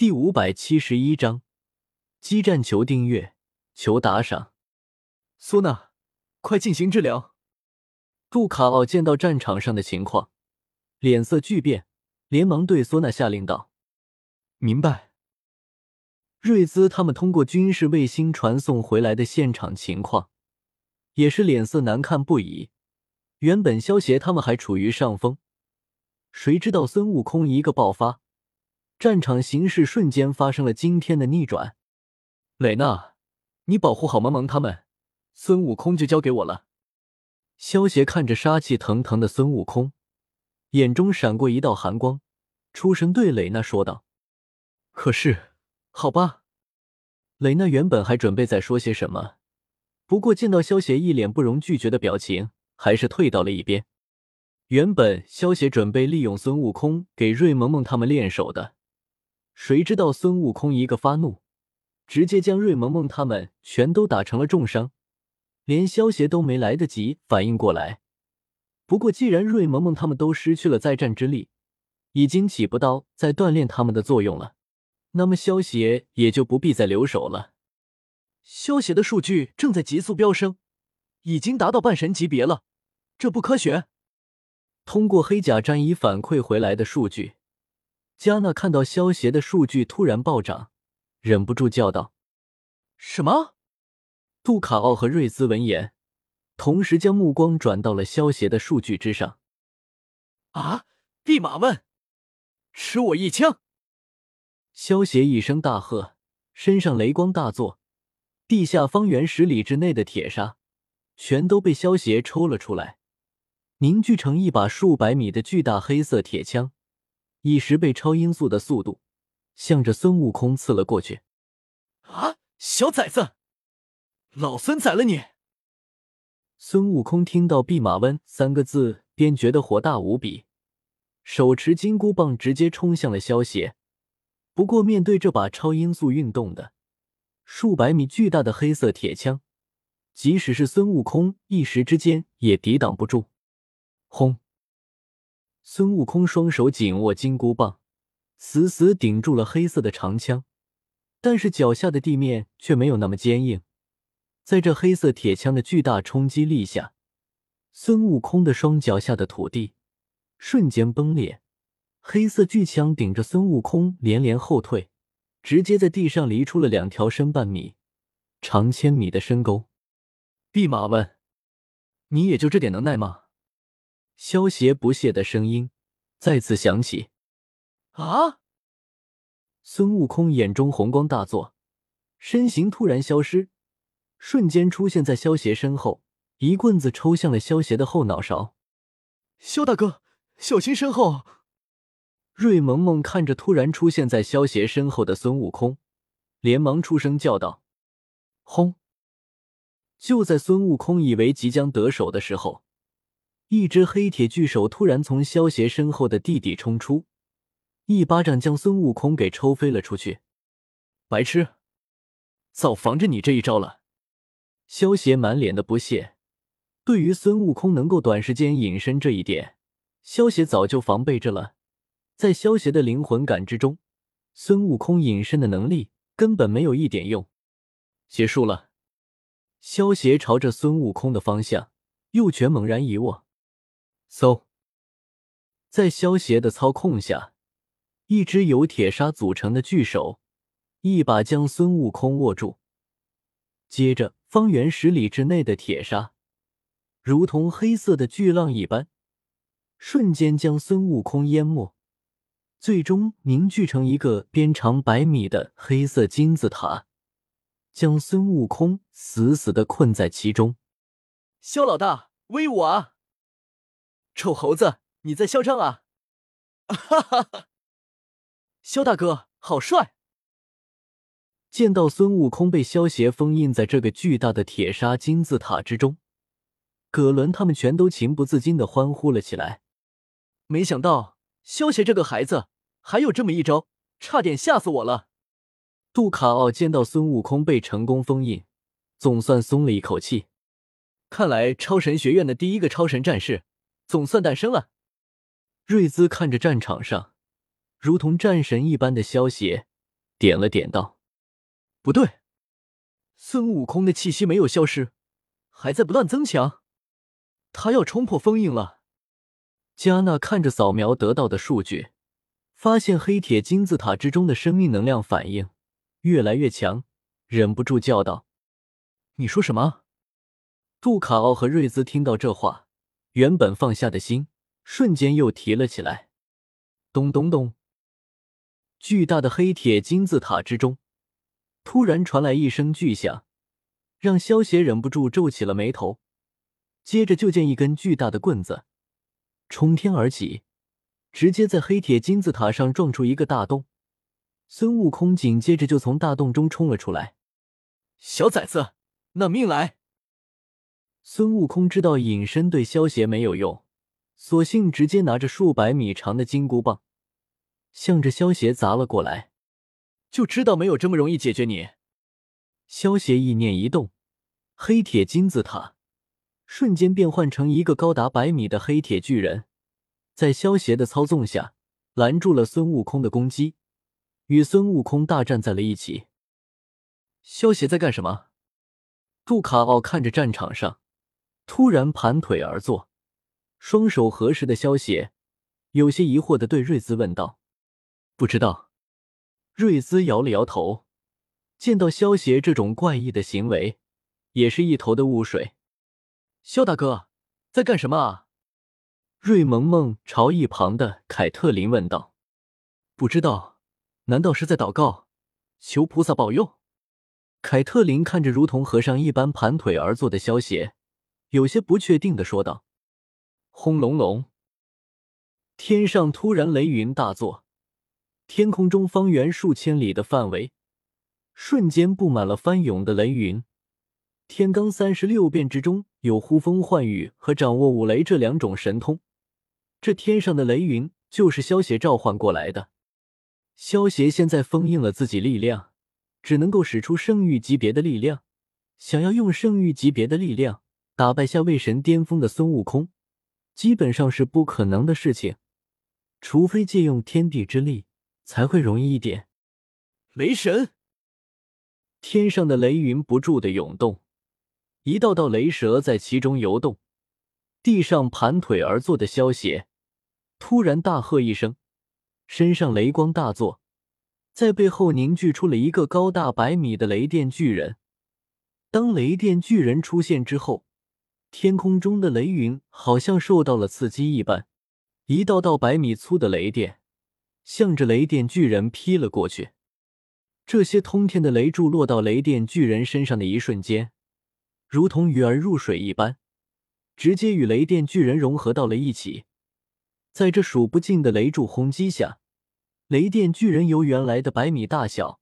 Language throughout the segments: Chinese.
第五百七十一章，激战求订阅，求打赏。苏娜，快进行治疗。杜卡奥见到战场上的情况，脸色巨变，连忙对苏娜下令道：“明白。”瑞兹他们通过军事卫星传送回来的现场情况，也是脸色难看不已。原本萧协他们还处于上风，谁知道孙悟空一个爆发。战场形势瞬间发生了惊天的逆转。蕾娜，你保护好萌萌他们，孙悟空就交给我了。萧协看着杀气腾腾的孙悟空，眼中闪过一道寒光，出声对蕾娜说道：“可是，好吧。”蕾娜原本还准备再说些什么，不过见到萧协一脸不容拒绝的表情，还是退到了一边。原本萧协准备利用孙悟空给瑞萌萌他们练手的。谁知道孙悟空一个发怒，直接将瑞萌萌他们全都打成了重伤，连萧协都没来得及反应过来。不过既然瑞萌萌他们都失去了再战之力，已经起不到再锻炼他们的作用了，那么萧协也就不必再留手了。萧协的数据正在急速飙升，已经达到半神级别了，这不科学。通过黑甲战衣反馈回来的数据。加纳看到萧协的数据突然暴涨，忍不住叫道：“什么？”杜卡奥和瑞兹闻言，同时将目光转到了萧协的数据之上。“啊！弼马温，吃我一枪！”萧协一声大喝，身上雷光大作，地下方圆十里之内的铁砂全都被萧协抽了出来，凝聚成一把数百米的巨大黑色铁枪。以十倍超音速的速度，向着孙悟空刺了过去。啊！小崽子，老孙宰了你！孙悟空听到“弼马温”三个字，便觉得火大无比，手持金箍棒直接冲向了萧邪。不过，面对这把超音速运动的数百米巨大的黑色铁枪，即使是孙悟空一时之间也抵挡不住。轰！孙悟空双手紧握金箍棒，死死顶住了黑色的长枪，但是脚下的地面却没有那么坚硬。在这黑色铁枪的巨大冲击力下，孙悟空的双脚下的土地瞬间崩裂，黑色巨枪顶着孙悟空连连后退，直接在地上犁出了两条深半米、长千米的深沟。弼马温，你也就这点能耐吗？萧邪不屑的声音再次响起。啊！孙悟空眼中红光大作，身形突然消失，瞬间出现在萧邪身后，一棍子抽向了萧邪的后脑勺。萧大哥，小心身后！瑞萌萌看着突然出现在萧邪身后的孙悟空，连忙出声叫道：“轰！”就在孙悟空以为即将得手的时候。一只黑铁巨手突然从萧邪身后的地底冲出，一巴掌将孙悟空给抽飞了出去。白痴，早防着你这一招了。萧邪满脸的不屑。对于孙悟空能够短时间隐身这一点，萧邪早就防备着了。在萧邪的灵魂感知中，孙悟空隐身的能力根本没有一点用。结束了。萧邪朝着孙悟空的方向，右拳猛然一握。嗖，在萧协的操控下，一只由铁砂组成的巨手一把将孙悟空握住。接着，方圆十里之内的铁砂如同黑色的巨浪一般，瞬间将孙悟空淹没，最终凝聚成一个边长百米的黑色金字塔，将孙悟空死死的困在其中。萧老大，威武啊！臭猴子，你在嚣张啊！哈哈哈！萧大哥好帅！见到孙悟空被萧邪封印在这个巨大的铁砂金字塔之中，葛伦他们全都情不自禁的欢呼了起来。没想到萧邪这个孩子还有这么一招，差点吓死我了。杜卡奥见到孙悟空被成功封印，总算松了一口气。看来超神学院的第一个超神战士。总算诞生了。瑞兹看着战场上如同战神一般的萧邪，点了点道：“不对，孙悟空的气息没有消失，还在不断增强，他要冲破封印了。”加纳看着扫描得到的数据，发现黑铁金字塔之中的生命能量反应越来越强，忍不住叫道：“你说什么？”杜卡奥和瑞兹听到这话，原本放下的心瞬间又提了起来。咚咚咚！巨大的黑铁金字塔之中，突然传来一声巨响，让萧协忍不住皱起了眉头。接着就见一根巨大的棍子冲天而起，直接在黑铁金字塔上撞出一个大洞。孙悟空紧接着就从大洞中冲了出来。小崽子，拿命来！孙悟空知道隐身对萧协没有用，索性直接拿着数百米长的金箍棒。向着萧邪砸了过来，就知道没有这么容易解决你。萧邪意念一动，黑铁金字塔瞬间变换成一个高达百米的黑铁巨人，在萧邪的操纵下拦住了孙悟空的攻击，与孙悟空大战在了一起。萧邪在干什么？杜卡奥看着战场上突然盘腿而坐、双手合十的萧邪，有些疑惑的对瑞兹问道。不知道，瑞兹摇了摇头。见到萧邪这种怪异的行为，也是一头的雾水。萧大哥在干什么啊？瑞萌萌朝一旁的凯特琳问道。不知道，难道是在祷告，求菩萨保佑？凯特琳看着如同和尚一般盘腿而坐的萧邪，有些不确定的说道。轰隆隆，天上突然雷云大作。天空中方圆数千里的范围，瞬间布满了翻涌的雷云。天罡三十六变之中有呼风唤雨和掌握五雷这两种神通，这天上的雷云就是萧邪召唤过来的。萧邪现在封印了自己力量，只能够使出圣域级别的力量。想要用圣域级别的力量打败下位神巅峰的孙悟空，基本上是不可能的事情，除非借用天地之力。才会容易一点。雷神，天上的雷云不住的涌动，一道道雷蛇在其中游动。地上盘腿而坐的萧邪突然大喝一声，身上雷光大作，在背后凝聚出了一个高大百米的雷电巨人。当雷电巨人出现之后，天空中的雷云好像受到了刺激一般，一道道百米粗的雷电。向着雷电巨人劈了过去，这些通天的雷柱落到雷电巨人身上的一瞬间，如同鱼儿入水一般，直接与雷电巨人融合到了一起。在这数不尽的雷柱轰击下，雷电巨人由原来的百米大小，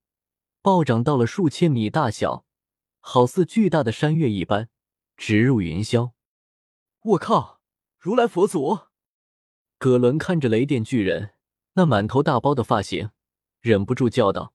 暴涨到了数千米大小，好似巨大的山岳一般，直入云霄。我靠！如来佛祖！葛伦看着雷电巨人。那满头大包的发型，忍不住叫道：“